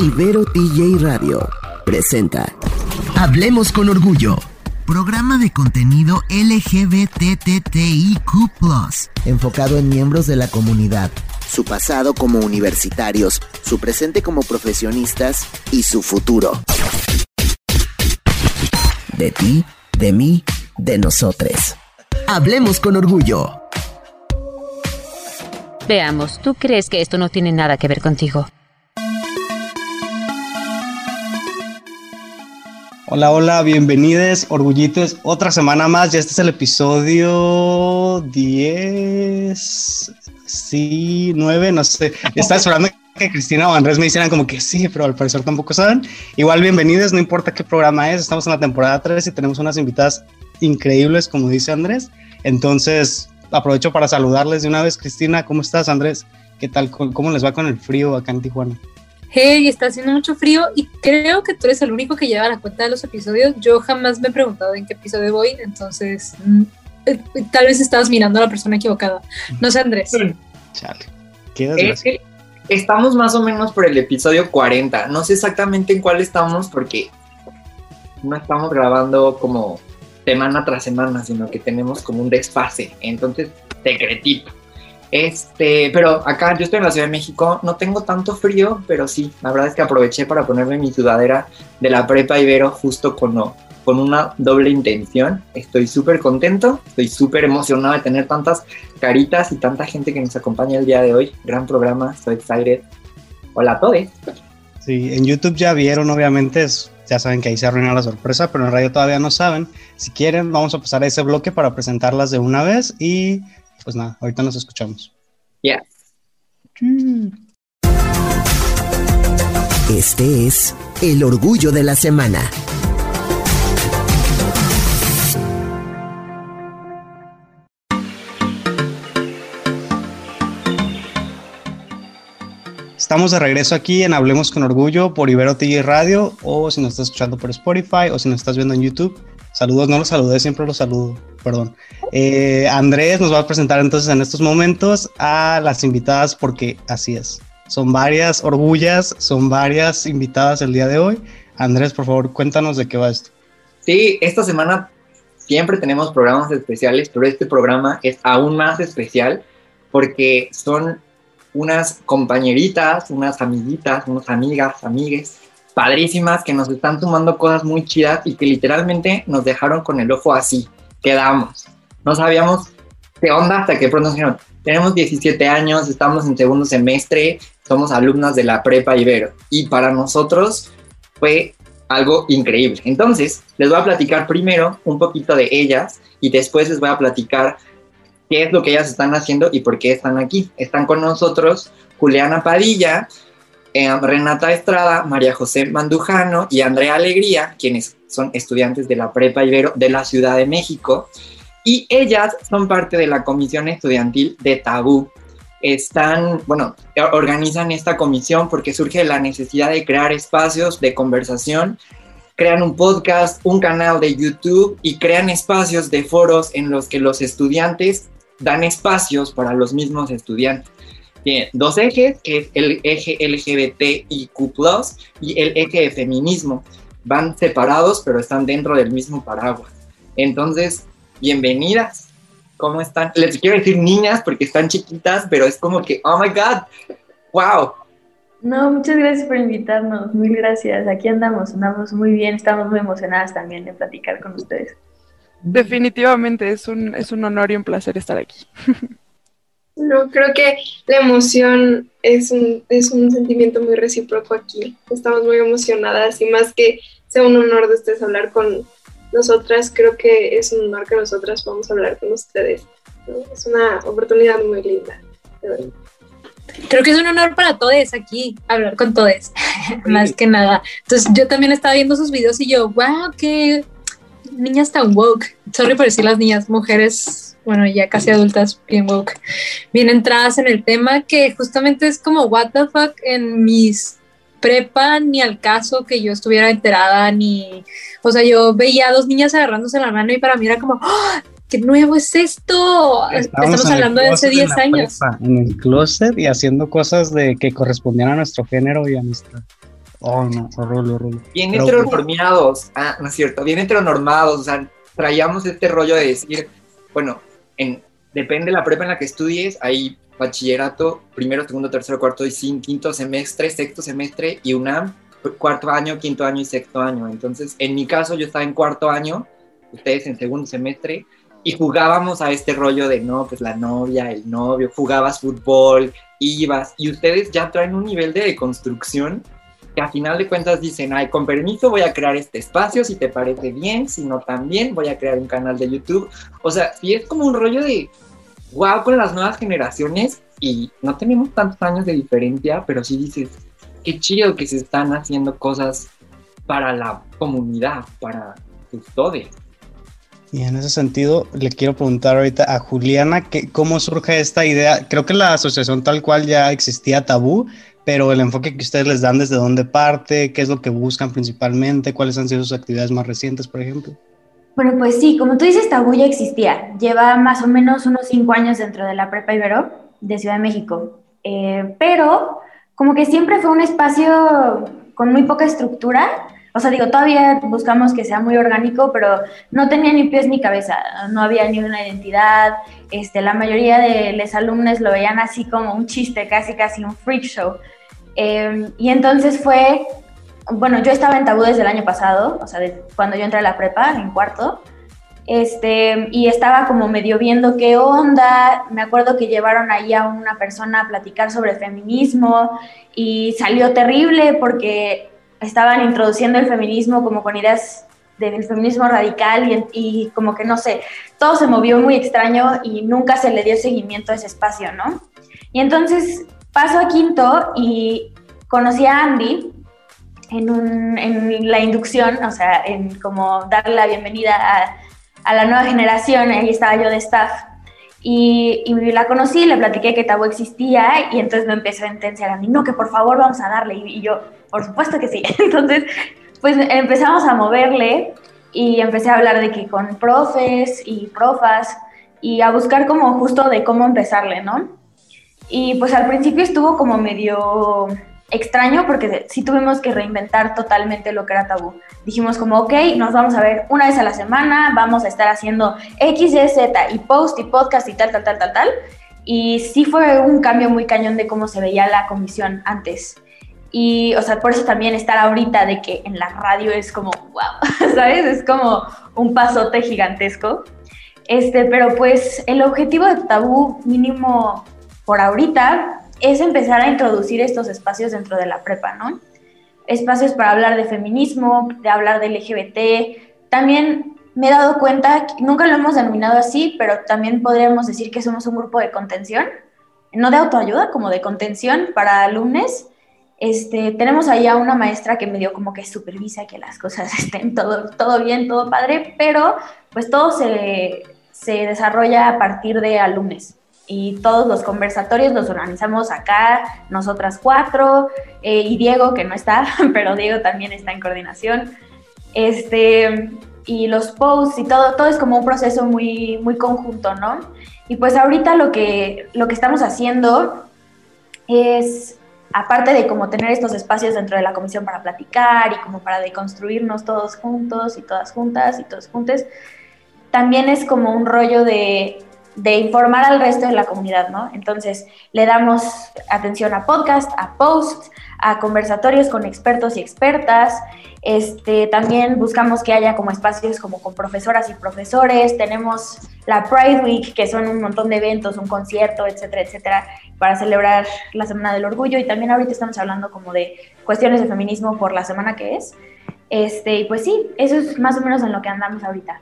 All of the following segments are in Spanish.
Ibero TJ Radio presenta Hablemos con Orgullo. Programa de contenido LGBTTIQ, enfocado en miembros de la comunidad, su pasado como universitarios, su presente como profesionistas y su futuro. De ti, de mí, de nosotros. Hablemos con Orgullo. Veamos, ¿tú crees que esto no tiene nada que ver contigo? Hola, hola, bienvenidos, orgullitos. Otra semana más, ya este es el episodio 10, sí, 9, no sé. Estaba esperando que Cristina o Andrés me hicieran como que sí, pero al parecer tampoco saben. Igual, bienvenidos, no importa qué programa es, estamos en la temporada 3 y tenemos unas invitadas increíbles, como dice Andrés. Entonces, aprovecho para saludarles de una vez. Cristina, ¿cómo estás, Andrés? ¿Qué tal? ¿Cómo les va con el frío acá en Tijuana? Hey, está haciendo mucho frío y creo que tú eres el único que lleva la cuenta de los episodios. Yo jamás me he preguntado en qué episodio voy, entonces mm, eh, tal vez estabas mirando a la persona equivocada. No sé, Andrés. Chale. ¿Qué estamos más o menos por el episodio 40. No sé exactamente en cuál estamos porque no estamos grabando como semana tras semana, sino que tenemos como un desfase. Entonces, secretito. Este, pero acá yo estoy en la Ciudad de México, no tengo tanto frío, pero sí, la verdad es que aproveché para ponerme mi sudadera de la prepa Ibero justo con, con una doble intención. Estoy súper contento, estoy súper emocionado de tener tantas caritas y tanta gente que nos acompaña el día de hoy. Gran programa, estoy excited. Hola a todos. Sí, en YouTube ya vieron, obviamente, ya saben que ahí se arruina la sorpresa, pero en radio todavía no saben. Si quieren, vamos a pasar a ese bloque para presentarlas de una vez y pues nada, ahorita nos escuchamos. Ya. Este es el orgullo de la semana. Estamos de regreso aquí en Hablemos con Orgullo por Ibero TV Radio o si nos estás escuchando por Spotify o si nos estás viendo en YouTube. Saludos, no los saludé, siempre los saludo, perdón. Eh, Andrés nos va a presentar entonces en estos momentos a las invitadas porque así es. Son varias orgullas, son varias invitadas el día de hoy. Andrés, por favor, cuéntanos de qué va esto. Sí, esta semana siempre tenemos programas especiales, pero este programa es aún más especial porque son unas compañeritas, unas amiguitas, unas amigas, amigues padrísimas que nos están sumando cosas muy chidas y que literalmente nos dejaron con el ojo así. Quedamos. No sabíamos qué onda hasta que pronto nos dijeron, tenemos 17 años, estamos en segundo semestre, somos alumnas de la prepa Ibero. Y para nosotros fue algo increíble. Entonces, les voy a platicar primero un poquito de ellas y después les voy a platicar qué es lo que ellas están haciendo y por qué están aquí. Están con nosotros Juliana Padilla, eh, Renata Estrada, María José Mandujano y Andrea Alegría, quienes son estudiantes de la Prepa Ibero de la Ciudad de México. Y ellas son parte de la comisión estudiantil de Tabú. Están, bueno, organizan esta comisión porque surge la necesidad de crear espacios de conversación crean un podcast, un canal de YouTube y crean espacios de foros en los que los estudiantes dan espacios para los mismos estudiantes. Tiene dos ejes, que es el eje LGBTIQ+, y el eje de feminismo. Van separados, pero están dentro del mismo paraguas. Entonces, bienvenidas. ¿Cómo están? Les quiero decir niñas porque están chiquitas, pero es como que, oh my God, wow. No, muchas gracias por invitarnos, mil gracias. Aquí andamos, andamos muy bien, estamos muy emocionadas también de platicar con ustedes. Definitivamente es un, es un honor y un placer estar aquí. No, creo que la emoción es un, es un sentimiento muy recíproco aquí. Estamos muy emocionadas y más que sea un honor de ustedes hablar con nosotras, creo que es un honor que nosotras podamos hablar con ustedes. Es una oportunidad muy linda. Creo que es un honor para todos aquí hablar con todos, más que nada. Entonces yo también estaba viendo sus videos y yo, wow, qué niñas tan woke. Sorry por decir las niñas, mujeres bueno, ya casi adultas, bien woke, bien entradas en el tema, que justamente es como, what the fuck, en mis prepa, ni al caso que yo estuviera enterada, ni, o sea, yo veía a dos niñas agarrándose la mano y para mí era como, ¡Oh, ¿qué nuevo es esto? Estamos, hablando de hace 10 años. en el closet y haciendo cosas de que correspondían a nuestro género y a nuestra Oh, no, horrible, horrible. Bien Pero- heteronormados. Ah, no es cierto, bien heteronormados. O sea, traíamos este rollo de decir, bueno, en, depende de la prepa en la que estudies, hay bachillerato, primero, segundo, tercero, cuarto y cin- quinto semestre, sexto semestre y UNAM, cuarto año, quinto año y sexto año. Entonces, en mi caso, yo estaba en cuarto año, ustedes en segundo semestre, y jugábamos a este rollo de, no, pues la novia, el novio, jugabas fútbol, ibas, y ustedes ya traen un nivel de deconstrucción que a final de cuentas dicen, ay, con permiso voy a crear este espacio, si te parece bien, si no también voy a crear un canal de YouTube. O sea, sí es como un rollo de, wow, con las nuevas generaciones y no tenemos tantos años de diferencia, pero sí dices, qué chido que se están haciendo cosas para la comunidad, para ustedes. Y en ese sentido, le quiero preguntar ahorita a Juliana que, cómo surge esta idea. Creo que la asociación tal cual ya existía tabú, pero el enfoque que ustedes les dan desde dónde parte, qué es lo que buscan principalmente, cuáles han sido sus actividades más recientes, por ejemplo. Bueno, pues sí, como tú dices, Tabú ya existía. Lleva más o menos unos cinco años dentro de la Prepa Ibero de Ciudad de México. Eh, pero como que siempre fue un espacio con muy poca estructura. O sea, digo, todavía buscamos que sea muy orgánico, pero no tenía ni pies ni cabeza, no había ni una identidad. Este, la mayoría de los alumnos lo veían así como un chiste, casi casi un freak show. Eh, y entonces fue bueno, yo estaba en tabú desde el año pasado, o sea, de cuando yo entré a la prepa, en cuarto, este, y estaba como medio viendo qué onda, me acuerdo que llevaron ahí a una persona a platicar sobre feminismo y salió terrible porque estaban introduciendo el feminismo como con ideas del feminismo radical y, y como que no sé, todo se movió muy extraño y nunca se le dio seguimiento a ese espacio, ¿no? Y entonces paso a quinto y conocí a Andy, en, la inducción, o sea, en como darle la bienvenida a, la nueva generación, ahí estaba yo de staff. Y, y, la conocí, le platiqué que Tabú existía y entonces me empezó a intensiar a mí, no, que por favor vamos a darle. Y, y yo, por supuesto que sí. Entonces, pues empezamos a moverle y empecé a hablar de que con profes y profas y a buscar como justo de cómo empezarle, ¿no? Y pues al principio estuvo como medio extraño porque sí tuvimos que reinventar totalmente lo que era tabú. Dijimos como, ok, nos vamos a ver una vez a la semana, vamos a estar haciendo X, Y, Z y post y podcast y tal, tal, tal, tal, tal. Y sí fue un cambio muy cañón de cómo se veía la comisión antes. Y, o sea, por eso también estar ahorita de que en la radio es como, wow, ¿sabes? Es como un pasote gigantesco. Este, pero pues el objetivo de Tabú mínimo por ahorita es empezar a introducir estos espacios dentro de la prepa, ¿no? Espacios para hablar de feminismo, de hablar de LGBT. También me he dado cuenta, nunca lo hemos denominado así, pero también podríamos decir que somos un grupo de contención, no de autoayuda, como de contención para alumnos. Este, tenemos ahí a una maestra que me dio como que supervisa que las cosas estén todo, todo bien, todo padre, pero pues todo se, se desarrolla a partir de alumnos y todos los conversatorios los organizamos acá, nosotras cuatro, eh, y Diego, que no está, pero Diego también está en coordinación. Este, y los posts y todo, todo es como un proceso muy, muy conjunto, ¿no? Y pues ahorita lo que, lo que estamos haciendo es, aparte de como tener estos espacios dentro de la comisión para platicar y como para deconstruirnos todos juntos y todas juntas y todos juntos, también es como un rollo de de informar al resto de la comunidad, ¿no? Entonces, le damos atención a podcast, a posts, a conversatorios con expertos y expertas. Este, también buscamos que haya como espacios como con profesoras y profesores. Tenemos la Pride Week, que son un montón de eventos, un concierto, etcétera, etcétera, para celebrar la Semana del Orgullo. Y también ahorita estamos hablando como de cuestiones de feminismo por la semana que es. Este, y pues sí, eso es más o menos en lo que andamos ahorita.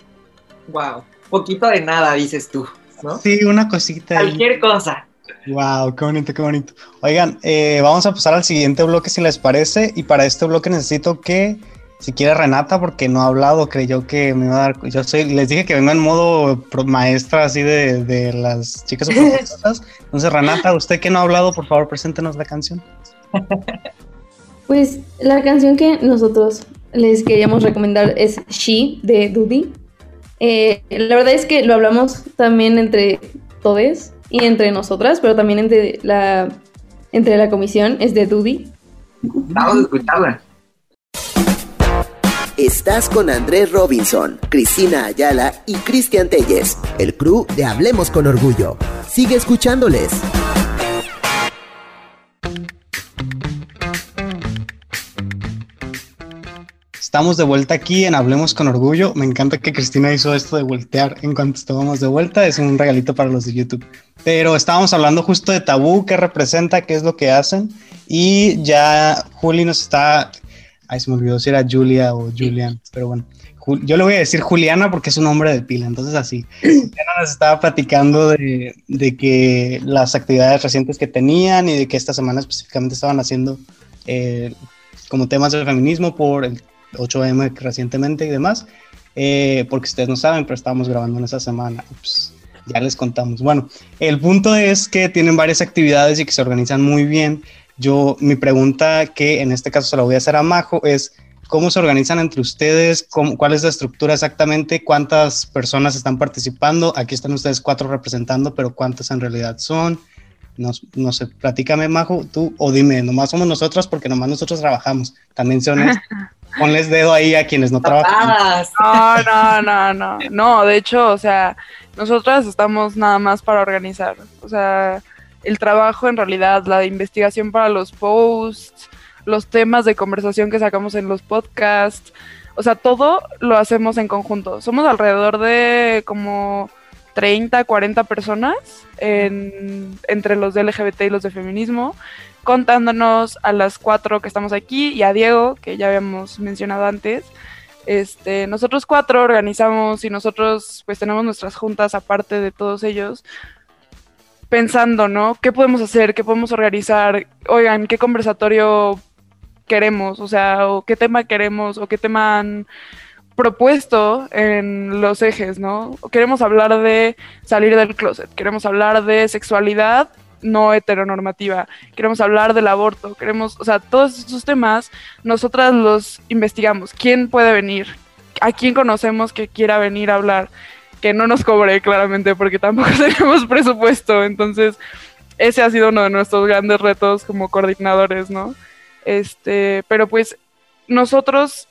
Wow, poquito de nada, dices tú. ¿No? Sí, una cosita. Cualquier ahí. cosa. Wow, qué bonito, qué bonito. Oigan, eh, vamos a pasar al siguiente bloque si les parece. Y para este bloque necesito que, si quiere Renata, porque no ha hablado, creyó que me iba a dar. Yo soy, les dije que vengo en modo maestra así de, de las chicas profesoras. Entonces, Renata, usted que no ha hablado, por favor, preséntenos la canción. Pues la canción que nosotros les queríamos recomendar es She de Dudy. Eh, la verdad es que lo hablamos también entre todos y entre nosotras, pero también entre la, entre la comisión, es de Dudy. Vamos a escucharla. Estás con Andrés Robinson, Cristina Ayala y Cristian Telles, el crew de Hablemos con Orgullo. Sigue escuchándoles. Estamos de vuelta aquí en Hablemos con Orgullo. Me encanta que Cristina hizo esto de voltear en cuanto estábamos de vuelta. Es un regalito para los de YouTube. Pero estábamos hablando justo de tabú, qué representa, qué es lo que hacen. Y ya Juli nos está. Ay, se me olvidó si era Julia o Julian, pero bueno. Yo le voy a decir Juliana porque es un nombre de pila, entonces así. Juliana nos estaba platicando de, de, que las actividades recientes que tenían y de que esta semana específicamente estaban haciendo eh, como temas del feminismo por el 8M recientemente y demás, eh, porque ustedes no saben, pero estábamos grabando en esa semana. Pues, ya les contamos. Bueno, el punto es que tienen varias actividades y que se organizan muy bien. Yo, mi pregunta, que en este caso se la voy a hacer a Majo, es cómo se organizan entre ustedes, cuál es la estructura exactamente, cuántas personas están participando. Aquí están ustedes cuatro representando, pero cuántas en realidad son. No, no sé, platícame, Majo, tú, o dime, nomás somos nosotros porque nomás nosotros trabajamos. También son Ponles dedo ahí a quienes no trabajan. No, no, no, no. No, de hecho, o sea, nosotras estamos nada más para organizar. O sea, el trabajo en realidad, la investigación para los posts, los temas de conversación que sacamos en los podcasts. O sea, todo lo hacemos en conjunto. Somos alrededor de como 30, 40 personas entre los de LGBT y los de feminismo contándonos a las cuatro que estamos aquí y a Diego, que ya habíamos mencionado antes. Este, nosotros cuatro organizamos y nosotros pues tenemos nuestras juntas aparte de todos ellos, pensando, ¿no? ¿Qué podemos hacer? ¿Qué podemos organizar? Oigan, ¿qué conversatorio queremos? O sea, o qué tema queremos, o qué tema han propuesto en los ejes, ¿no? Queremos hablar de salir del closet, queremos hablar de sexualidad no heteronormativa, queremos hablar del aborto, queremos, o sea, todos esos temas, nosotras los investigamos. ¿Quién puede venir? ¿A quién conocemos que quiera venir a hablar? Que no nos cobre claramente porque tampoco tenemos presupuesto. Entonces, ese ha sido uno de nuestros grandes retos como coordinadores, ¿no? Este, pero pues nosotros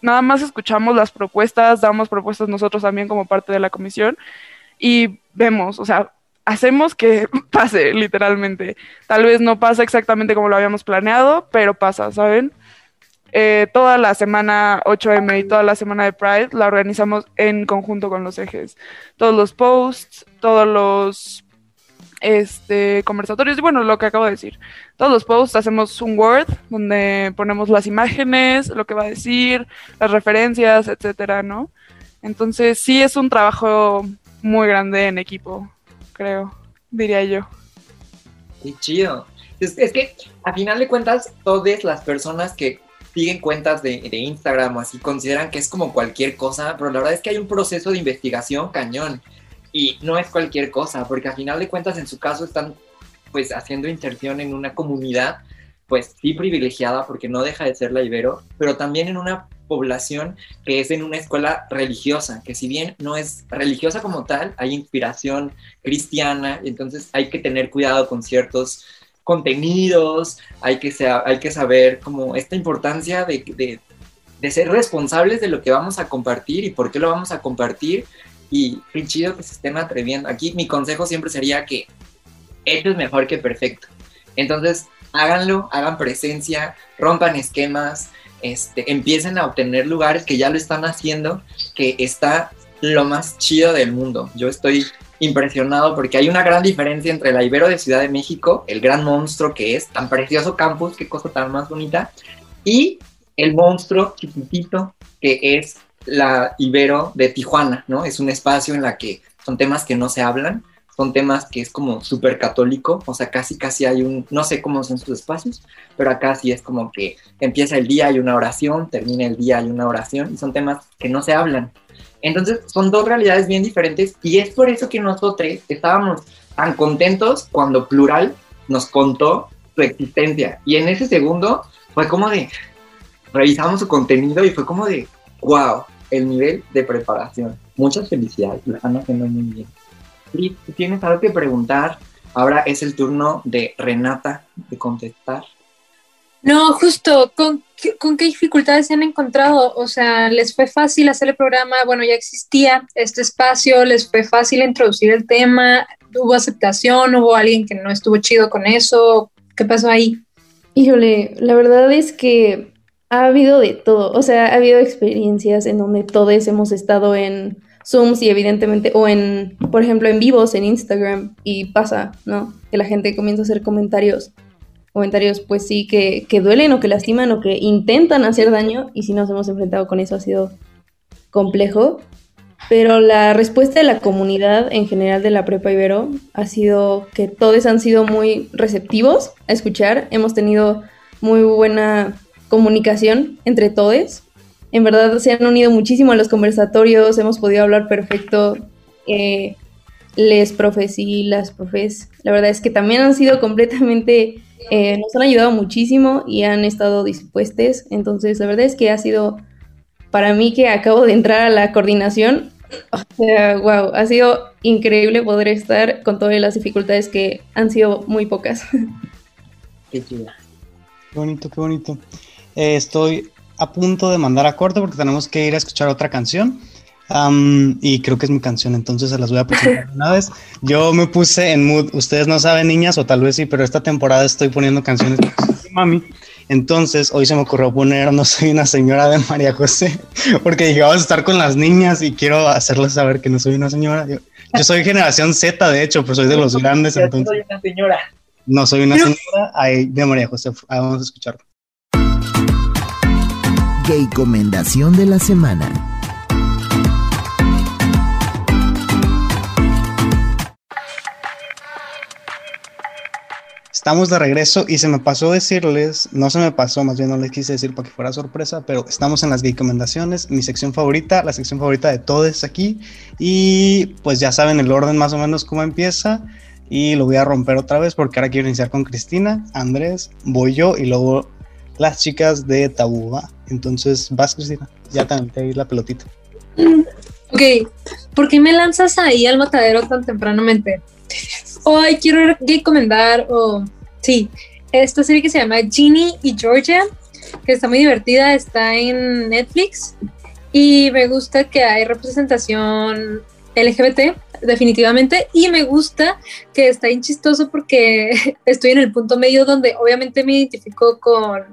nada más escuchamos las propuestas, damos propuestas nosotros también como parte de la comisión y vemos, o sea, hacemos que pase, literalmente. Tal vez no pasa exactamente como lo habíamos planeado, pero pasa, ¿saben? Eh, toda la semana 8M y toda la semana de Pride la organizamos en conjunto con los ejes. Todos los posts, todos los este, conversatorios y bueno, lo que acabo de decir. Todos los posts hacemos un Word donde ponemos las imágenes, lo que va a decir, las referencias, etcétera, ¿no? Entonces sí es un trabajo muy grande en equipo creo, diría yo. Qué chido. Es, que a final de cuentas, todas las personas que siguen cuentas de, de, Instagram o así consideran que es como cualquier cosa, pero la verdad es que hay un proceso de investigación cañón y no es cualquier cosa, porque a final de cuentas en su caso están pues haciendo inserción en una comunidad pues sí privilegiada porque no deja de ser la Ibero, pero también en una población que es en una escuela religiosa, que si bien no es religiosa como tal, hay inspiración cristiana, entonces hay que tener cuidado con ciertos contenidos, hay que, hay que saber como esta importancia de, de, de, ser responsables de lo que vamos a compartir y por qué lo vamos a compartir y qué chido que se estén atreviendo. Aquí mi consejo siempre sería que esto es mejor que perfecto. Entonces, háganlo, hagan presencia, rompan esquemas, este, empiecen a obtener lugares que ya lo están haciendo, que está lo más chido del mundo. Yo estoy impresionado porque hay una gran diferencia entre la Ibero de Ciudad de México, el gran monstruo que es, tan precioso campus, qué cosa tan más bonita, y el monstruo chiquitito que es la Ibero de Tijuana, ¿no? Es un espacio en la que son temas que no se hablan, son temas que es como súper católico, o sea, casi, casi hay un, no sé cómo son sus espacios, pero acá sí es como que empieza el día, hay una oración, termina el día, hay una oración, y son temas que no se hablan. Entonces, son dos realidades bien diferentes, y es por eso que nosotros estábamos tan contentos cuando Plural nos contó su existencia. Y en ese segundo fue como de, revisamos su contenido y fue como de, wow, el nivel de preparación. Muchas felicidades, lo están haciendo muy bien tienes algo que preguntar. Ahora es el turno de Renata de contestar. No, justo, ¿con, qué- ¿con qué dificultades se han encontrado? O sea, ¿les fue fácil hacer el programa? Bueno, ya existía este espacio, ¿les fue fácil introducir el tema? ¿Hubo aceptación? ¿Hubo alguien que no estuvo chido con eso? ¿Qué pasó ahí? Híjole, la verdad es que ha habido de todo. O sea, ha habido experiencias en donde todos hemos estado en Zooms y evidentemente, o en, por ejemplo, en vivos en Instagram y pasa, ¿no? Que la gente comienza a hacer comentarios, comentarios pues sí, que, que duelen o que lastiman o que intentan hacer daño y si nos hemos enfrentado con eso ha sido complejo. Pero la respuesta de la comunidad en general de la Prepa Ibero ha sido que todos han sido muy receptivos a escuchar. Hemos tenido muy buena comunicación entre todos. En verdad se han unido muchísimo a los conversatorios, hemos podido hablar perfecto. Eh, les profes y las profes, la verdad es que también han sido completamente, eh, nos han ayudado muchísimo y han estado dispuestos. Entonces, la verdad es que ha sido para mí que acabo de entrar a la coordinación, o sea, wow, ha sido increíble poder estar con todas las dificultades que han sido muy pocas. Qué chida. Qué bonito, qué bonito. Eh, estoy a punto de mandar a corte porque tenemos que ir a escuchar otra canción. Am, y creo que es mi canción, entonces se las voy a presentar una vez. Yo me puse en mood, ustedes no saben, niñas, o tal vez sí, pero esta temporada estoy poniendo canciones de mami. Entonces, hoy se me ocurrió poner No soy una señora de María José, porque dije, vamos a estar con las niñas y quiero hacerles saber que no soy una señora. Yo, yo soy generación Z, de hecho, pero soy de los grandes, entonces soy una señora. no soy una señora ay, de María José. Ah, Vamos a escucharlo. Gay Comendación de la Semana. Estamos de regreso y se me pasó decirles, no se me pasó, más bien no les quise decir para que fuera sorpresa, pero estamos en las recomendaciones, mi sección favorita, la sección favorita de todos aquí. Y pues ya saben el orden más o menos cómo empieza. Y lo voy a romper otra vez porque ahora quiero iniciar con Cristina, Andrés, voy yo y luego las chicas de Tabú, ¿va? Entonces vas, Cristina, ya también te di la pelotita. Ok, ¿por qué me lanzas ahí al matadero tan tempranamente? Hoy quiero recomendar, o sí, esta serie que se llama Ginny y Georgia, que está muy divertida, está en Netflix y me gusta que hay representación LGBT, definitivamente, y me gusta que está bien chistoso porque estoy en el punto medio donde obviamente me identifico con,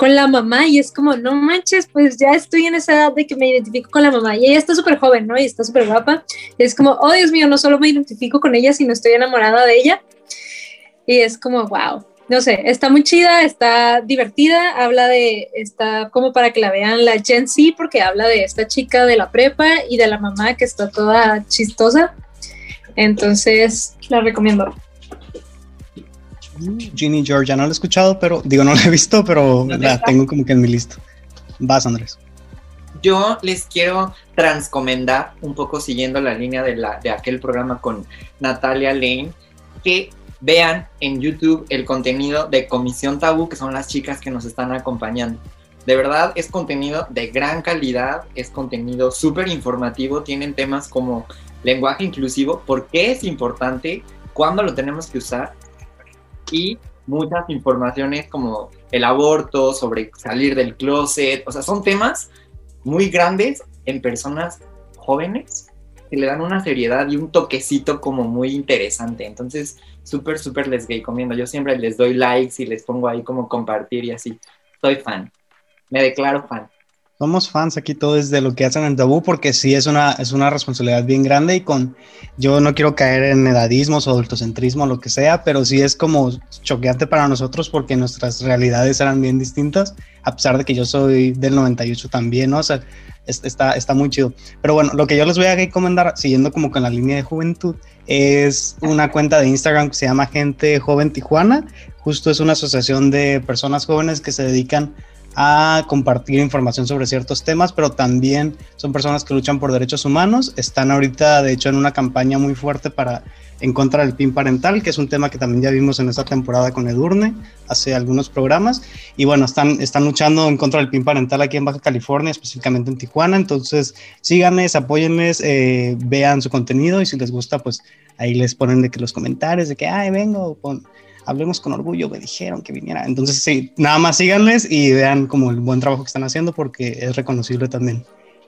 con la mamá y es como, no manches, pues ya estoy en esa edad de que me identifico con la mamá y ella está súper joven, ¿no? Y está súper guapa. Es como, oh Dios mío, no solo me identifico con ella, sino estoy enamorada de ella. Y es como, wow. No sé, está muy chida, está divertida, habla de, está como para que la vean la Gen Z, porque habla de esta chica de la prepa y de la mamá que está toda chistosa. Entonces, la recomiendo. Ginny Georgia, no la he escuchado, pero digo, no la he visto, pero la tengo como que en mi lista. Vas, Andrés. Yo les quiero transcomendar, un poco siguiendo la línea de, la, de aquel programa con Natalia Lane, que vean en YouTube el contenido de Comisión Tabú, que son las chicas que nos están acompañando. De verdad es contenido de gran calidad, es contenido súper informativo, tienen temas como lenguaje inclusivo, por qué es importante, cuándo lo tenemos que usar y muchas informaciones como el aborto, sobre salir del closet, o sea, son temas muy grandes en personas jóvenes que le dan una seriedad y un toquecito como muy interesante. Entonces, súper, súper les recomiendo. Yo siempre les doy likes y les pongo ahí como compartir y así. Soy fan. Me declaro fan. Somos fans aquí todos de lo que hacen en Tabú porque sí es una, es una responsabilidad bien grande y con, yo no quiero caer en edadismos o adultocentrismo lo que sea, pero sí es como choqueante para nosotros porque nuestras realidades eran bien distintas, a pesar de que yo soy del 98 también, ¿no? O sea, es- está, está muy chido. Pero bueno, lo que yo les voy a recomendar, siguiendo como con la línea de juventud, es una cuenta de Instagram que se llama Gente Joven Tijuana. Justo es una asociación de personas jóvenes que se dedican a compartir información sobre ciertos temas, pero también son personas que luchan por derechos humanos. Están ahorita, de hecho, en una campaña muy fuerte para en contra del PIN parental, que es un tema que también ya vimos en esta temporada con Edurne, hace algunos programas. Y bueno, están, están luchando en contra del PIN parental aquí en Baja California, específicamente en Tijuana. Entonces, síganles, apóyenles, eh, vean su contenido y si les gusta, pues ahí les ponen de que los comentarios, de que, ay, vengo, con, hablemos con orgullo, me dijeron que viniera. Entonces, sí, nada más síganles y vean como el buen trabajo que están haciendo porque es reconocible también.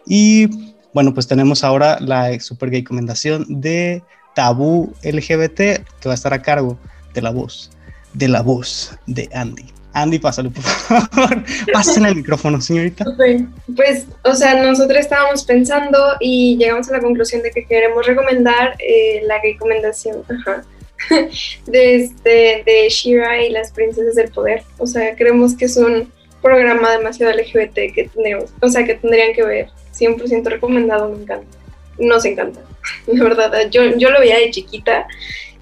Y bueno, pues tenemos ahora la super gay recomendación de Tabú LGBT que va a estar a cargo de la voz, de la voz de Andy. Andy, pásalo, por favor. Pásenle el micrófono, señorita. Pues, o sea, nosotros estábamos pensando y llegamos a la conclusión de que queremos recomendar eh, la recomendación de, este, de Shira y las princesas del poder. O sea, creemos que es un programa demasiado LGBT que tenemos, o sea, que tendrían que ver. 100% recomendado, me encanta. Nos encanta, la verdad. Yo, yo lo veía de chiquita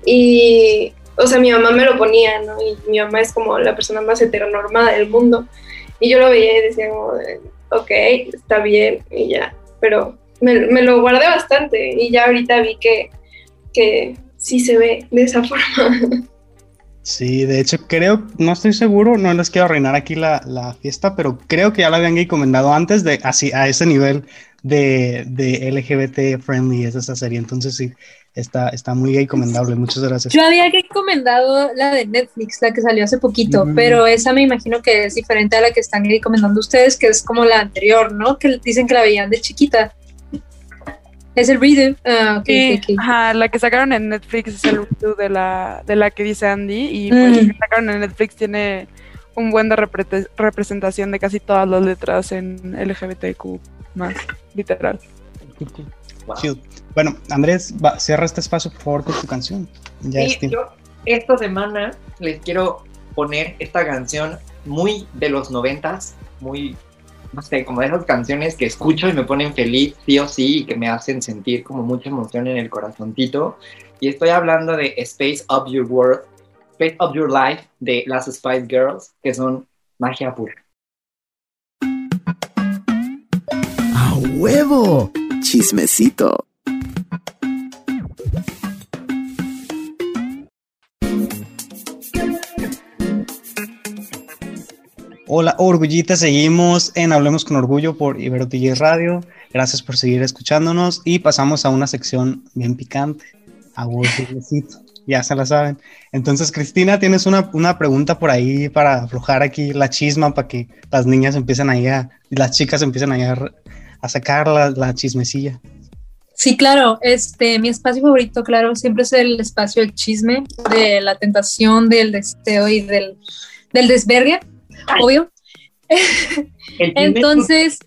y o sea, mi mamá me lo ponía, ¿no? Y mi mamá es como la persona más heteronormada del mundo. Y yo lo veía y decía, ok, está bien, y ya. Pero me, lo guardé bastante y ya ahorita vi que, que sí se ve de esa forma. Sí, de hecho creo, no estoy seguro, no les quiero arruinar aquí la, la fiesta, pero creo que ya la habían encomendado antes de así a ese nivel de, de LGBT friendly es esa serie. Entonces sí, está, está muy recomendable. Muchas gracias. Yo había recomendado la de Netflix, la que salió hace poquito, mm. pero esa me imagino que es diferente a la que están recomendando ustedes, que es como la anterior, ¿no? Que dicen que la veían de chiquita. Es el redo. Ah, Ajá, la que sacaron en Netflix es el redo de la, de la que dice Andy. Y pues, la que sacaron en Netflix tiene un buen de representación de casi todas las letras en LGBTQ más, literal. Bueno, Andrés, cierra este espacio por favor con tu canción. Ya yo esta semana les quiero poner esta canción muy de los noventas, muy, no sé, como de esas canciones que escucho y me ponen feliz, sí o sí, y que me hacen sentir como mucha emoción en el corazoncito. Y estoy hablando de Space of Your World, Space of Your Life de las Spice Girls, que son magia pura. ¡A huevo! Chismecito. Hola, Orgullita, seguimos en Hablemos con Orgullo por Ibero Radio. Gracias por seguir escuchándonos y pasamos a una sección bien picante, a ya se la saben. Entonces, Cristina, tienes una, una, pregunta por ahí para aflojar aquí la chisma, para que las niñas empiecen ahí a, las chicas empiecen ahí a, a sacar la, la, chismecilla. Sí, claro, este, mi espacio favorito, claro, siempre es el espacio del chisme, de la tentación, del deseo y del, del desvergue obvio. entonces,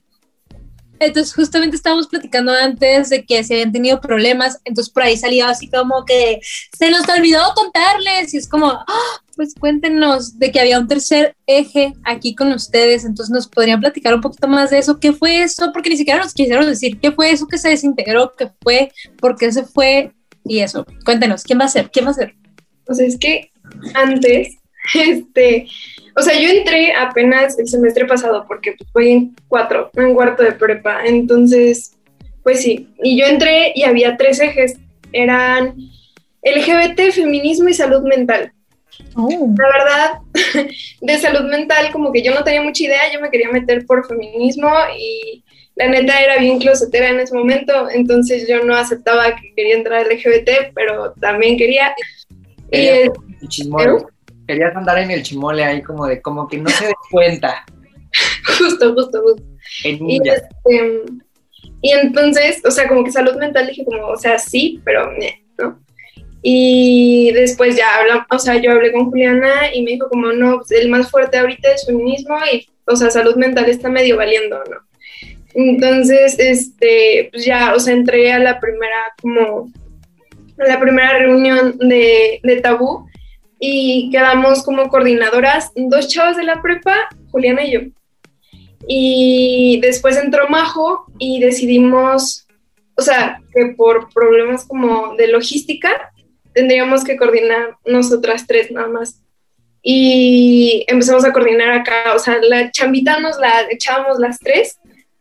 entonces justamente estábamos platicando antes de que se habían tenido problemas, entonces por ahí salía así como que se nos olvidó contarles y es como, ah, pues cuéntenos de que había un tercer eje aquí con ustedes, entonces nos podrían platicar un poquito más de eso, qué fue eso, porque ni siquiera nos quisieron decir qué fue eso que se desintegró, qué fue, por qué se fue y eso. Cuéntenos, ¿quién va a ser? ¿Quién va a ser? Sea, es que antes, este, o sea, yo entré apenas el semestre pasado porque pues, voy en cuatro, en cuarto de prepa. Entonces, pues sí. Y yo entré y había tres ejes. Eran LGBT, feminismo y salud mental. Oh. La verdad, de salud mental como que yo no tenía mucha idea, yo me quería meter por feminismo y la neta era bien closetera en ese momento, entonces yo no aceptaba que quería entrar LGBT, pero también quería. y, querías andar en el chimole ahí como de como que no se dé cuenta. justo, justo, justo. Y, este, y entonces, o sea, como que salud mental dije como, o sea, sí, pero ¿no? Y después ya hablamos, o sea, yo hablé con Juliana y me dijo como, no, pues el más fuerte ahorita es feminismo y, o sea, salud mental está medio valiendo, ¿no? Entonces, este, pues ya, o sea, entré a la primera, como, a la primera reunión de, de tabú y quedamos como coordinadoras dos chavas de la prepa, Juliana y yo. Y después entró Majo y decidimos, o sea, que por problemas como de logística tendríamos que coordinar nosotras tres nada más. Y empezamos a coordinar acá, o sea, la chambita nos la echábamos las tres,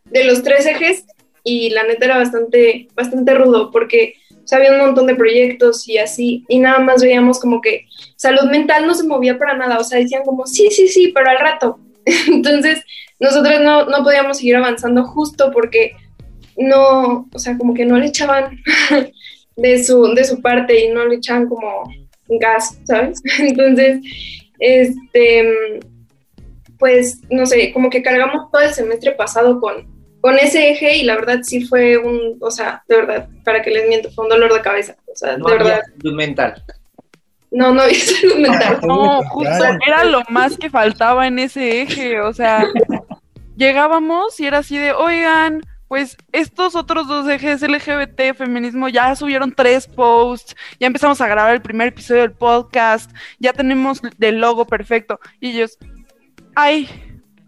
de los tres ejes, y la neta era bastante, bastante rudo porque había un montón de proyectos y así, y nada más veíamos como que salud mental no se movía para nada, o sea, decían como, sí, sí, sí, pero al rato. Entonces, nosotros no, no podíamos seguir avanzando justo porque no, o sea, como que no le echaban de su, de su parte y no le echaban como gas, ¿sabes? Entonces, este, pues, no sé, como que cargamos todo el semestre pasado con, con ese eje y la verdad sí fue un, o sea, de verdad, para que les miento, fue un dolor de cabeza, o sea, No de había verdad, salud mental. no, no había salud mental. No, justo era lo más que faltaba en ese eje, o sea, llegábamos y era así de, oigan, pues estos otros dos ejes, LGBT, feminismo, ya subieron tres posts, ya empezamos a grabar el primer episodio del podcast, ya tenemos el logo perfecto, y ellos, ay,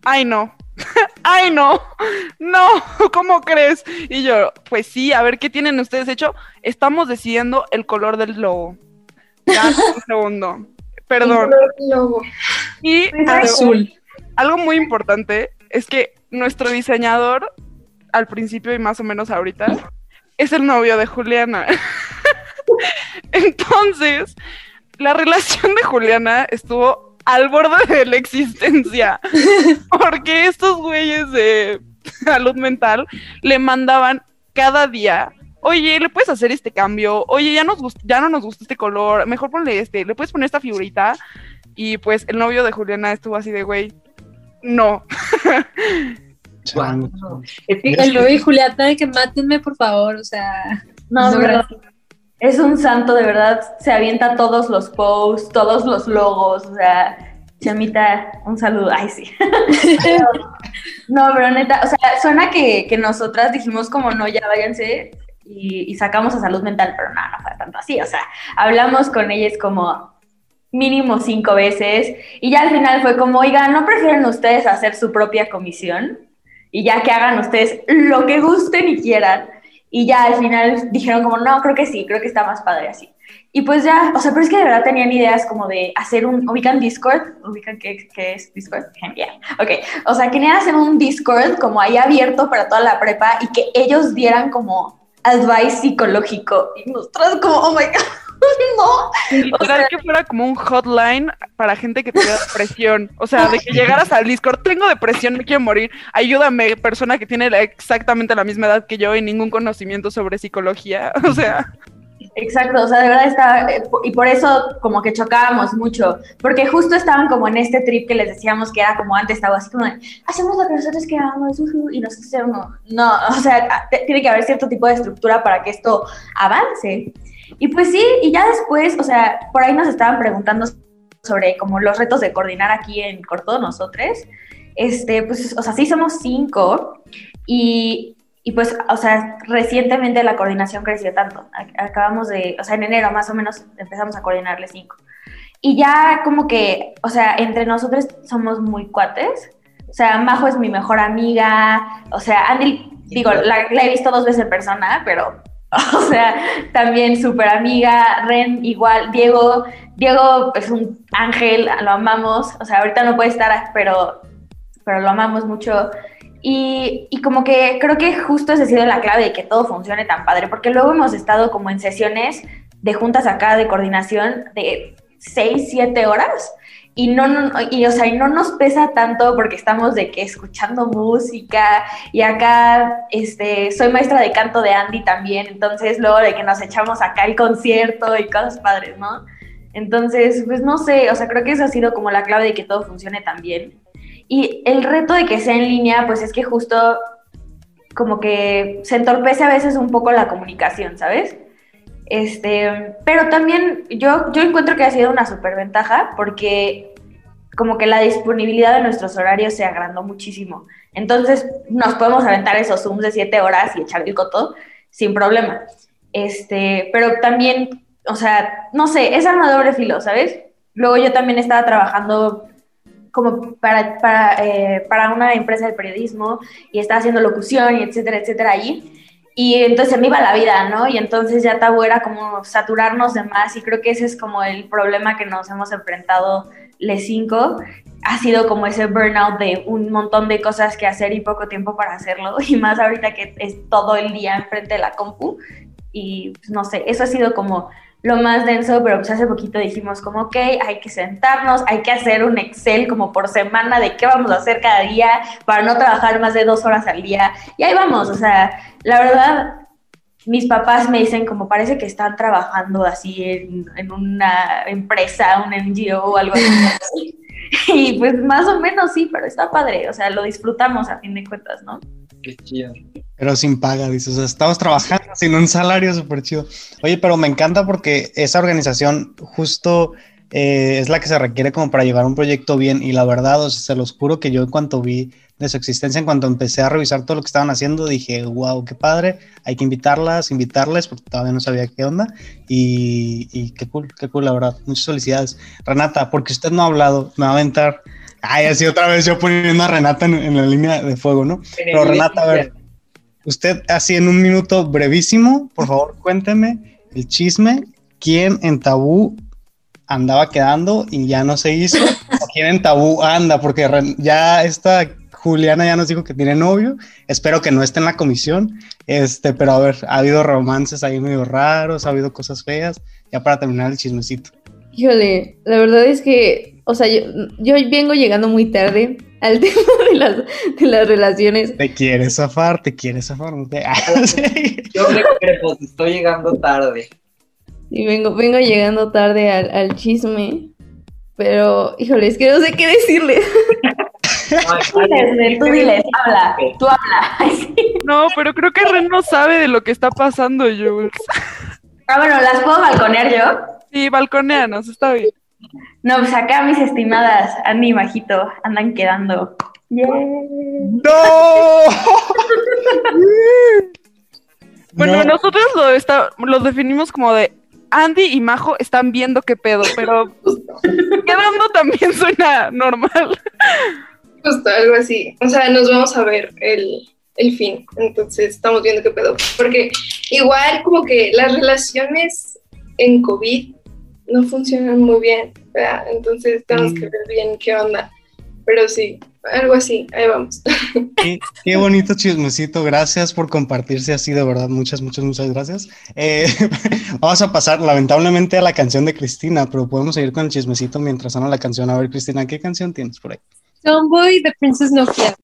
ay no, ay no, no, ¿cómo crees? Y yo, pues sí, a ver, ¿qué tienen ustedes hecho? Estamos decidiendo el color del logo. Ya, un segundo. Perdón. Logo. Y algo, Azul. algo muy importante es que nuestro diseñador, al principio y más o menos ahorita, es el novio de Juliana. Entonces, la relación de Juliana estuvo al borde de la existencia. Porque estos güeyes de salud mental le mandaban cada día. Oye, ¿le puedes hacer este cambio? Oye, ya, nos gust- ya no nos gusta este color. Mejor ponle este. ¿Le puedes poner esta figurita? Y pues el novio de Juliana estuvo así de, güey, no. Que- El novio de que mátenme, por favor, o sea. No, No, verdad. Es un santo, de verdad. Se avienta todos los posts, todos los logos. O sea, Chamita, un saludo. Ay, sí. no, pero neta, o sea, suena que, que nosotras dijimos como no, ya váyanse y, y sacamos a salud mental, pero no, no fue tanto así. O sea, hablamos con ellas como mínimo cinco veces y ya al final fue como, oigan, ¿no prefieren ustedes hacer su propia comisión? Y ya que hagan ustedes lo que gusten y quieran. Y ya al final dijeron como, no, creo que sí, creo que está más padre así. Y pues ya, o sea, pero es que de verdad tenían ideas como de hacer un, ubican Discord, ubican qué, qué es Discord, genial, ok, o sea, querían hacer un Discord como ahí abierto para toda la prepa y que ellos dieran como advice psicológico y nosotros como, oh my god, no, Literal sea- que fuera como un hotline para gente que tuviera depresión. O sea, de que llegaras al Discord, tengo depresión, me quiero morir, ayúdame, persona que tiene exactamente la misma edad que yo y ningún conocimiento sobre psicología. O sea, Exacto, o sea, de verdad estaba, eh, y por eso como que chocábamos mucho, porque justo estaban como en este trip que les decíamos que era como antes, estaba así como de, hacemos lo que nosotros queramos, ujú", y nosotros éramos, no, o sea, tiene que haber cierto tipo de estructura para que esto avance. Y pues sí, y ya después, o sea, por ahí nos estaban preguntando sobre como los retos de coordinar aquí en Corto nosotros, este, pues, o sea, sí somos cinco, y, y pues, o sea, recientemente la coordinación creció tanto. Ac- Acabamos de, o sea, en enero más o menos empezamos a coordinarle cinco. Y ya como que, o sea, entre nosotros somos muy cuates. O sea, Majo es mi mejor amiga. O sea, Andy, digo, la, la he visto dos veces en persona, pero, o sea, también súper amiga. Ren igual. Diego, Diego es un ángel, lo amamos. O sea, ahorita no puede estar, pero, pero lo amamos mucho. Y, y como que creo que justo esa ha sido la clave de que todo funcione tan padre, porque luego hemos estado como en sesiones de juntas acá de coordinación de 6, 7 horas y no, no y o sea, y no nos pesa tanto porque estamos de que escuchando música y acá este soy maestra de canto de Andy también, entonces luego de que nos echamos acá el concierto y cosas padres, ¿no? Entonces, pues no sé, o sea, creo que eso ha sido como la clave de que todo funcione tan bien. Y el reto de que sea en línea, pues es que justo como que se entorpece a veces un poco la comunicación, ¿sabes? Este, pero también yo, yo encuentro que ha sido una superventaja porque como que la disponibilidad de nuestros horarios se agrandó muchísimo. Entonces nos podemos aventar esos Zooms de siete horas y echar el coto sin problema. Este, pero también, o sea, no sé, es arma doble filo, ¿sabes? Luego yo también estaba trabajando como para, para, eh, para una empresa de periodismo y estaba haciendo locución y etcétera, etcétera allí. Y entonces se me iba la vida, ¿no? Y entonces ya tabú era como saturarnos de más y creo que ese es como el problema que nos hemos enfrentado les cinco. Ha sido como ese burnout de un montón de cosas que hacer y poco tiempo para hacerlo. Y más ahorita que es todo el día enfrente de la compu. Y pues, no sé, eso ha sido como lo más denso, pero pues hace poquito dijimos como, ok, hay que sentarnos, hay que hacer un Excel como por semana de qué vamos a hacer cada día para no trabajar más de dos horas al día. Y ahí vamos, o sea, la verdad, mis papás me dicen como parece que están trabajando así en, en una empresa, un NGO o algo así. y pues más o menos sí, pero está padre, o sea, lo disfrutamos a fin de cuentas, ¿no? Qué chido. Pero sin paga, dices, o sea, estamos trabajando sin un salario súper chido. Oye, pero me encanta porque esa organización justo eh, es la que se requiere como para llevar un proyecto bien y la verdad, o se los juro que yo en cuanto vi de su existencia, en cuanto empecé a revisar todo lo que estaban haciendo, dije, wow, qué padre, hay que invitarlas, invitarles, porque todavía no sabía qué onda y, y qué cool, qué cool, la verdad. Muchas felicidades. Renata, porque usted no ha hablado, me va a aventar. Ay, así otra vez yo poniendo a Renata en, en la línea de fuego, ¿no? Pero Renata, a ver, usted así en un minuto brevísimo, por favor, cuénteme el chisme, quién en tabú andaba quedando y ya no se hizo, o quién en tabú anda, porque ya esta Juliana ya nos dijo que tiene novio, espero que no esté en la comisión, este, pero a ver, ha habido romances ahí medio raros, ha habido cosas feas, ya para terminar el chismecito. Híjole, la verdad es que, o sea, yo, yo vengo llegando muy tarde al tema de las, de las relaciones. Te quieres zafar, te quieres zafar, no te... Ah. Yo me pues estoy llegando tarde. Y vengo, vengo llegando tarde al, al chisme. Pero, híjole, es que no sé qué decirles. Tú diles, tú diles, habla, tú habla. No, pero creo que Ren no sabe de lo que está pasando, Jules. Ah, bueno, ¿las puedo balconear yo? Sí, balconeanos, está bien. No, pues acá mis estimadas, Andy y Majito, andan quedando. Yeah. ¡No! Bueno, No. nosotros lo, está, lo definimos como de Andy y Majo están viendo qué pedo, pero quedando también suena normal. Justo, algo así. O sea, nos vamos a ver el, el fin. Entonces, estamos viendo qué pedo. Porque igual como que las relaciones en COVID no funcionan muy bien, ¿verdad? Entonces, tenemos Mm. que ver bien qué onda. Pero sí, algo así, ahí vamos. Qué, qué bonito chismecito, gracias por compartirse así, de verdad, muchas, muchas, muchas gracias. Eh, vamos a pasar lamentablemente a la canción de Cristina, pero podemos seguir con el chismecito mientras suena la canción. A ver, Cristina, ¿qué canción tienes por ahí? Tomboy de Princess Nokia.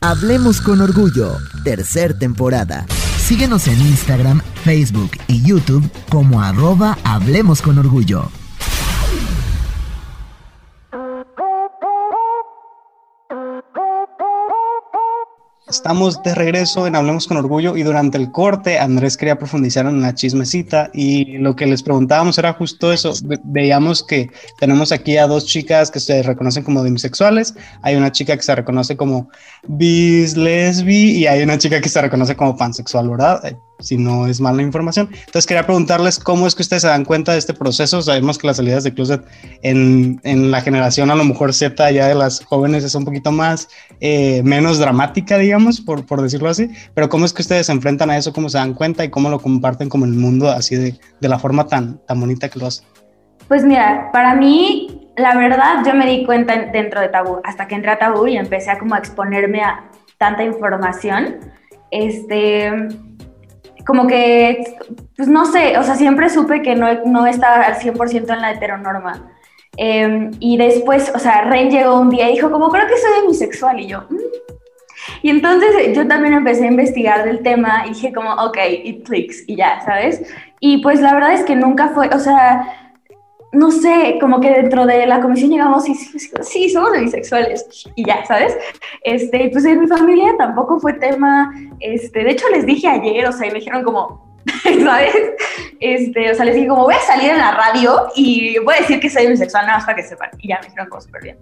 Hablemos con Orgullo, tercer temporada. Síguenos en Instagram, Facebook y YouTube como arroba Hablemos con Orgullo. Estamos de regreso en Hablemos con Orgullo y durante el corte Andrés quería profundizar en la chismecita y lo que les preguntábamos era justo eso. Ve- Veíamos que tenemos aquí a dos chicas que se reconocen como demisexuales, hay una chica que se reconoce como bis, lesbi y hay una chica que se reconoce como pansexual, ¿verdad? Si no es mala información. Entonces quería preguntarles cómo es que ustedes se dan cuenta de este proceso. Sabemos que las salidas de closet en, en la generación a lo mejor Z ya de las jóvenes es un poquito más eh, menos dramática, digamos, por, por decirlo así, pero ¿cómo es que ustedes se enfrentan a eso, cómo se dan cuenta y cómo lo comparten como en el mundo así de, de la forma tan, tan bonita que lo hacen? Pues mira, para mí, la verdad, yo me di cuenta en- dentro de Tabú, hasta que entré a Tabú y empecé a como a exponerme a tanta información, este, como que, pues no sé, o sea, siempre supe que no, no estaba al 100% en la heteronorma. Eh, y después, o sea, Ren llegó un día y dijo, como creo que soy demisexual, y yo, "Mm". Y entonces yo también empecé a investigar del tema y dije como, ok, it clicks, y ya, ¿sabes? Y pues la verdad es que nunca fue, o sea, no sé, como que dentro de la comisión llegamos y sí, sí, somos bisexuales y ya, ¿sabes? Este, pues en mi familia tampoco fue tema, este, de hecho les dije ayer, o sea, y me dijeron como, ¿sabes? Este, o sea, les dije como, voy a salir en la radio y voy a decir que soy bisexual nada más para que sepan, y ya me dijeron como súper bien.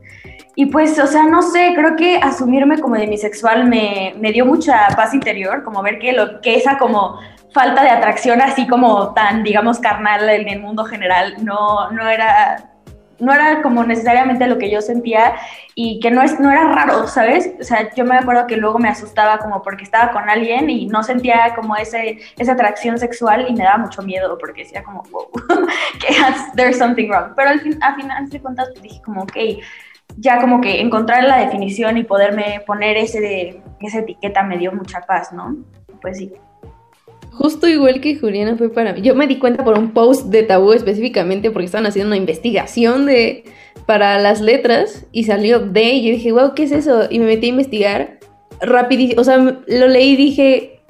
Y pues, o sea, no sé, creo que asumirme como demisexual me, me dio mucha paz interior, como ver que, lo, que esa como falta de atracción así como tan, digamos, carnal en el mundo general no, no era no era como necesariamente lo que yo sentía y que no, es, no era raro, ¿sabes? O sea, yo me acuerdo que luego me asustaba como porque estaba con alguien y no sentía como ese, esa atracción sexual y me daba mucho miedo porque decía como, wow, que there's something wrong. Pero al fin, a final de cuentas pues dije como, ok, ya como que encontrar la definición y poderme poner ese de, esa etiqueta me dio mucha paz, ¿no? Pues sí. Justo igual que Juliana fue para mí. Yo me di cuenta por un post de tabú específicamente porque estaban haciendo una investigación de para las letras y salió de y yo dije, wow, ¿qué es eso? Y me metí a investigar rapidísimo. O sea, lo leí y dije,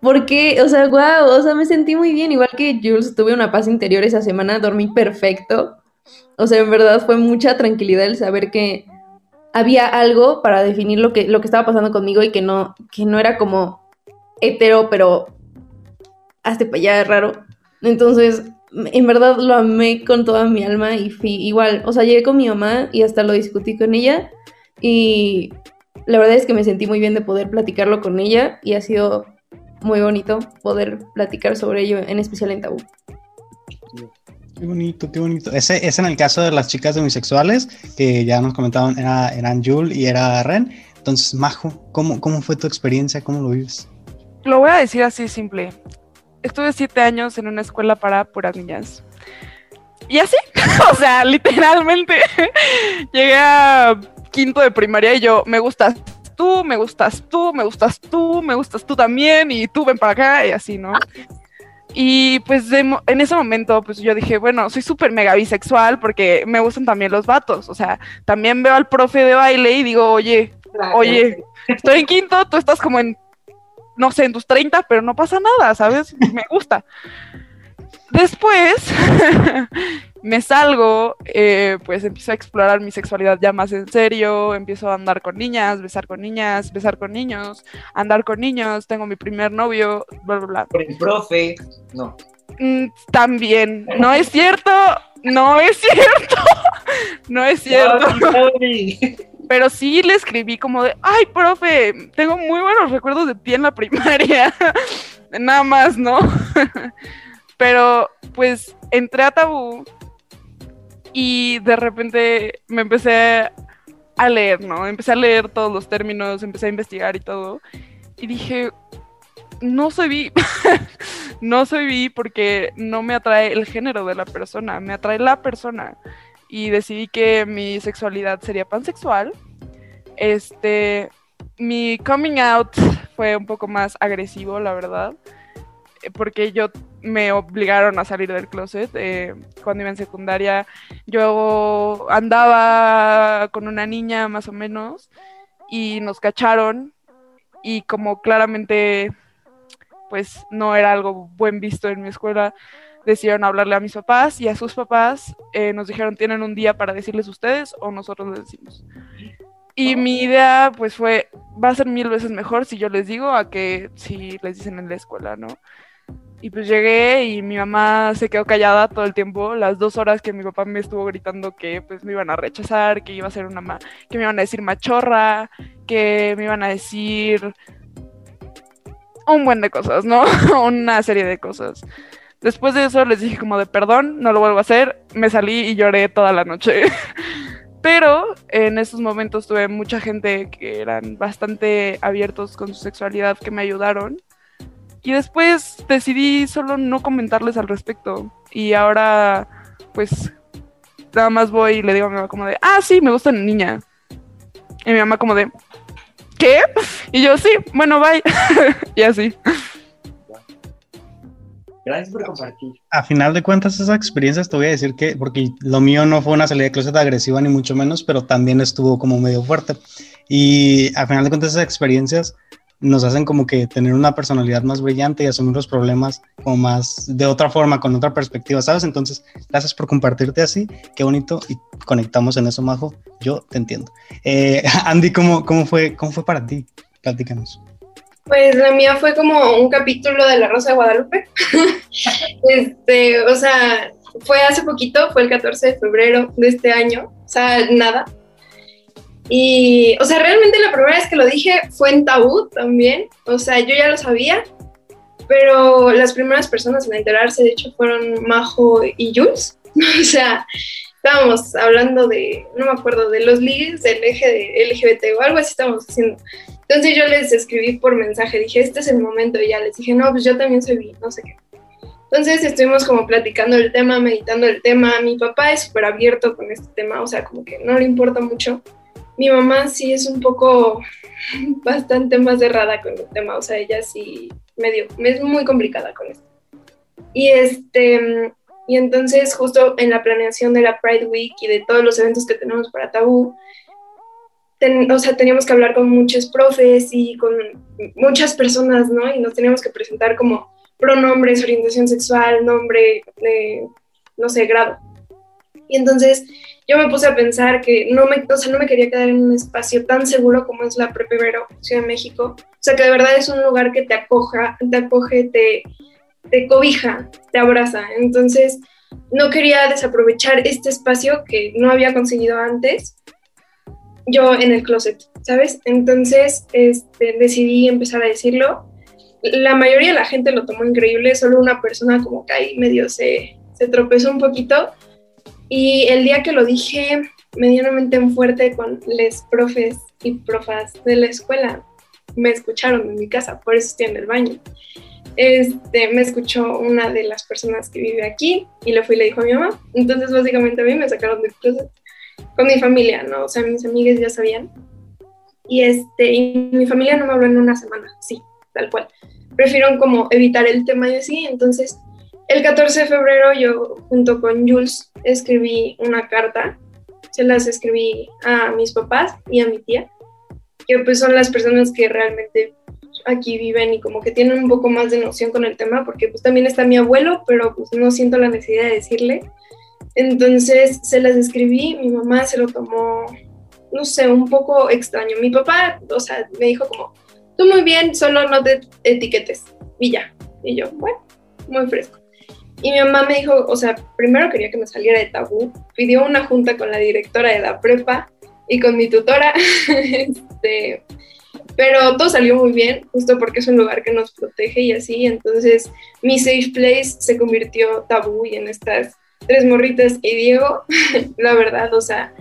Porque, o sea, wow, o sea, me sentí muy bien, igual que Jules, tuve una paz interior esa semana, dormí perfecto. O sea, en verdad fue mucha tranquilidad el saber que había algo para definir lo que, lo que estaba pasando conmigo y que no, que no era como hetero, pero hasta para allá raro. Entonces, en verdad lo amé con toda mi alma y fui igual, o sea, llegué con mi mamá y hasta lo discutí con ella y la verdad es que me sentí muy bien de poder platicarlo con ella y ha sido muy bonito poder platicar sobre ello, en especial en Tabú. Qué bonito, qué bonito. Ese es en el caso de las chicas demisexuales, que ya nos comentaban, era, eran Jul y era Ren. Entonces, Majo, ¿cómo, ¿cómo fue tu experiencia? ¿Cómo lo vives? Lo voy a decir así simple. Estuve siete años en una escuela para puras niñas. Y así, o sea, literalmente, llegué a quinto de primaria y yo, me gustas tú, me gustas tú, me gustas tú, me gustas tú también, y tú ven para acá, y así, ¿no? Y pues en ese momento, pues yo dije, bueno, soy súper mega bisexual porque me gustan también los vatos. O sea, también veo al profe de baile y digo, oye, oye, estoy en quinto, tú estás como en, no sé, en tus 30, pero no pasa nada, ¿sabes? Me gusta. Después me salgo, eh, pues empiezo a explorar mi sexualidad ya más en serio, empiezo a andar con niñas, besar con niñas, besar con niños, andar con niños, tengo mi primer novio, bla, bla, bla. Por el profe, no. Mm, también, no es cierto, no es cierto, no es cierto. Pero sí le escribí como de, ay, profe, tengo muy buenos recuerdos de ti en la primaria. Nada más, ¿no? Pero pues entré a tabú y de repente me empecé a leer, ¿no? Empecé a leer todos los términos, empecé a investigar y todo. Y dije, no soy bi. no soy bi porque no me atrae el género de la persona, me atrae la persona. Y decidí que mi sexualidad sería pansexual. Este, mi coming out fue un poco más agresivo, la verdad porque yo me obligaron a salir del closet eh, cuando iba en secundaria. Yo andaba con una niña más o menos y nos cacharon y como claramente pues no era algo buen visto en mi escuela, decidieron hablarle a mis papás y a sus papás eh, nos dijeron tienen un día para decirles ustedes o nosotros les decimos. Y mi idea pues fue, va a ser mil veces mejor si yo les digo a que si les dicen en la escuela, ¿no? Y pues llegué y mi mamá se quedó callada todo el tiempo, las dos horas que mi papá me estuvo gritando que pues me iban a rechazar, que iba a ser una ma que me iban a decir machorra, que me iban a decir un buen de cosas, ¿no? una serie de cosas. Después de eso les dije como de perdón, no lo vuelvo a hacer, me salí y lloré toda la noche. Pero en esos momentos tuve mucha gente que eran bastante abiertos con su sexualidad que me ayudaron y después decidí solo no comentarles al respecto. Y ahora, pues, nada más voy y le digo a mi mamá como de, ah, sí, me gusta la niña. Y mi mamá como de, ¿qué? Y yo, sí, bueno, bye. y así. Gracias por compartir. A final de cuentas, esas experiencias te voy a decir que, porque lo mío no fue una salida de closet agresiva ni mucho menos, pero también estuvo como medio fuerte. Y a final de cuentas, esas experiencias nos hacen como que tener una personalidad más brillante y asumir los problemas como más de otra forma, con otra perspectiva, ¿sabes? Entonces, gracias por compartirte así, qué bonito y conectamos en eso, Majo, yo te entiendo. Eh, Andy, ¿cómo, ¿cómo, fue, ¿cómo fue para ti? Platícanos. Pues la mía fue como un capítulo de La Rosa de Guadalupe. este, o sea, fue hace poquito, fue el 14 de febrero de este año, o sea, nada, y, o sea, realmente la primera vez que lo dije fue en tabú también. O sea, yo ya lo sabía, pero las primeras personas en enterarse, de hecho, fueron Majo y Jules. o sea, estábamos hablando de, no me acuerdo, de los ligues del eje de LGBT o algo así estábamos haciendo. Entonces yo les escribí por mensaje, dije, este es el momento, y ya les dije, no, pues yo también soy bi, no sé qué. Entonces estuvimos como platicando el tema, meditando el tema. Mi papá es súper abierto con este tema, o sea, como que no le importa mucho. Mi mamá sí es un poco bastante más cerrada con el tema, o sea, ella sí medio, es muy complicada con esto. Y este, y entonces justo en la planeación de la Pride Week y de todos los eventos que tenemos para Tabú, o sea, teníamos que hablar con muchos profes y con muchas personas, ¿no? Y nos teníamos que presentar como pronombres, orientación sexual, nombre, eh, no sé, grado. Y entonces yo me puse a pensar que no me, o sea, no me quería quedar en un espacio tan seguro como es la Prepa Ibero, Ciudad de México. O sea, que de verdad es un lugar que te acoja, te acoge, te, te cobija, te abraza. Entonces, no quería desaprovechar este espacio que no había conseguido antes yo en el closet, ¿sabes? Entonces este, decidí empezar a decirlo. La mayoría de la gente lo tomó increíble, solo una persona como que ahí medio se, tropezó un poquito. Y el día que lo dije medianamente en fuerte con les profes y profas de la escuela, me escucharon en mi casa, por eso estoy en el baño. Este, me escuchó una de las personas que vive aquí y le fui y le dijo a mi mamá. Entonces, básicamente a mí me sacaron del closet con mi familia, ¿no? O sea, mis amigas ya sabían. Y, este, y mi familia no me habló en una semana, sí, tal cual. Prefirieron como evitar el tema y así. Entonces, el 14 de febrero yo junto con Jules escribí una carta. Se las escribí a mis papás y a mi tía, que pues son las personas que realmente aquí viven y como que tienen un poco más de noción con el tema, porque pues también está mi abuelo, pero pues no siento la necesidad de decirle. Entonces se las escribí, mi mamá se lo tomó, no sé, un poco extraño. Mi papá, o sea, me dijo como, tú muy bien, solo no te etiquetes y ya. Y yo, bueno, muy fresco. Y mi mamá me dijo, o sea, primero quería que me saliera de tabú, pidió una junta con la directora de la prepa y con mi tutora, este, pero todo salió muy bien, justo porque es un lugar que nos protege y así, entonces mi safe place se convirtió tabú y en estas tres morritas y Diego, la verdad, o sea,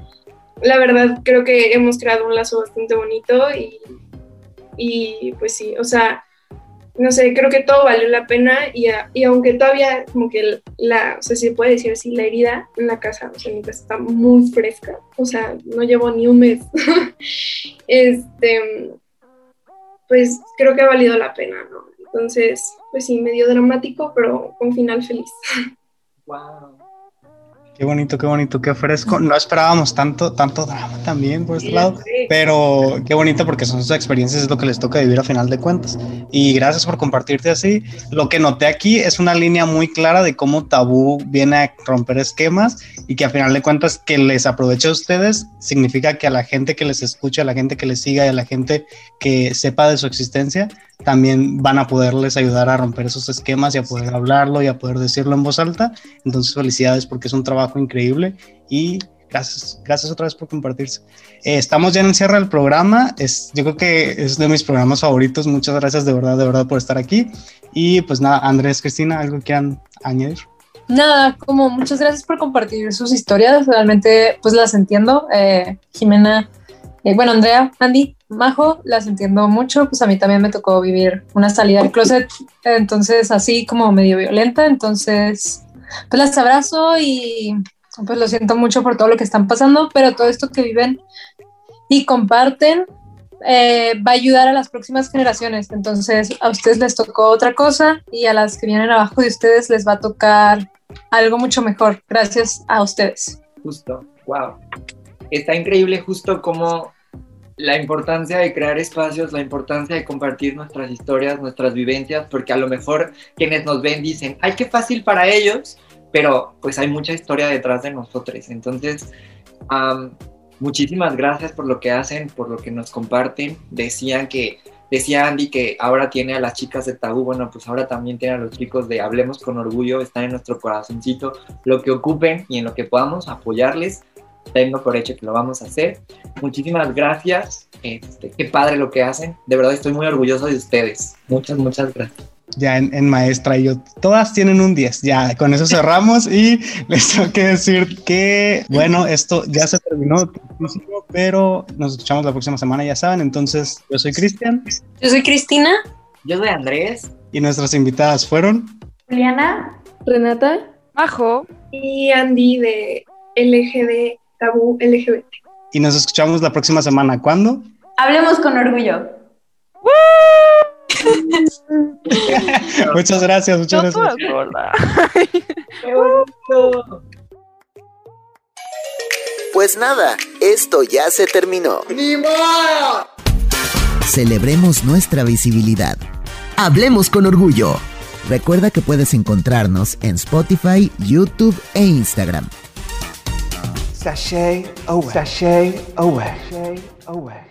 la verdad creo que hemos creado un lazo bastante bonito y, y pues sí, o sea, no sé, creo que todo valió la pena y, y, aunque todavía como que la, o sea, se puede decir así, la herida en la casa, o sea, está muy fresca, o sea, no llevo ni un mes, este, pues creo que ha valido la pena, ¿no? Entonces, pues sí, medio dramático, pero con final feliz. Wow. Qué bonito, qué bonito, qué fresco. No esperábamos tanto, tanto drama también por este lado, pero qué bonito porque son sus experiencias, es lo que les toca vivir a final de cuentas. Y gracias por compartirte así. Lo que noté aquí es una línea muy clara de cómo Tabú viene a romper esquemas y que a final de cuentas que les aproveche a ustedes significa que a la gente que les escucha, a la gente que les siga y a la gente que sepa de su existencia, también van a poderles ayudar a romper esos esquemas y a poder hablarlo y a poder decirlo en voz alta. Entonces, felicidades porque es un trabajo increíble y gracias, gracias otra vez por compartirse. Eh, estamos ya en el cierre del programa. Es, yo creo que es de mis programas favoritos. Muchas gracias de verdad, de verdad por estar aquí. Y pues nada, Andrés, Cristina, ¿algo quieran añadir? Nada, como muchas gracias por compartir sus historias. Realmente, pues las entiendo. Eh, Jimena, eh, bueno, Andrea, Andy, Majo, las entiendo mucho, pues a mí también me tocó vivir una salida del closet, entonces así como medio violenta, entonces pues las abrazo y pues lo siento mucho por todo lo que están pasando, pero todo esto que viven y comparten eh, va a ayudar a las próximas generaciones, entonces a ustedes les tocó otra cosa y a las que vienen abajo de ustedes les va a tocar algo mucho mejor, gracias a ustedes. Justo, wow. Está increíble justo como la importancia de crear espacios, la importancia de compartir nuestras historias, nuestras vivencias, porque a lo mejor quienes nos ven dicen, ay, qué fácil para ellos, pero pues hay mucha historia detrás de nosotros. Entonces, muchísimas gracias por lo que hacen, por lo que nos comparten. Decían que, decía Andy que ahora tiene a las chicas de tabú, bueno, pues ahora también tiene a los chicos de Hablemos con Orgullo, están en nuestro corazoncito, lo que ocupen y en lo que podamos apoyarles tengo por hecho que lo vamos a hacer. Muchísimas gracias. Este, qué padre lo que hacen. De verdad estoy muy orgulloso de ustedes. Muchas, muchas gracias. Ya en, maestra y yo, todas tienen un 10. Ya con eso cerramos y les tengo que decir que, bueno, esto ya se terminó, pero nos escuchamos la próxima semana, ya saben. Entonces, yo soy Cristian. Yo soy Cristina. Yo soy Andrés. Y nuestras invitadas fueron Juliana, Renata, Majo y Andy de LGD tabú LGBT. Y nos escuchamos la próxima semana. ¿Cuándo? Hablemos con orgullo. muchas gracias, muchas gracias. Pues nada, esto ya se terminó. Celebremos nuestra visibilidad. Hablemos con orgullo. Recuerda que puedes encontrarnos en Spotify, YouTube e Instagram. Sashay away. Sashay away. Sashay away.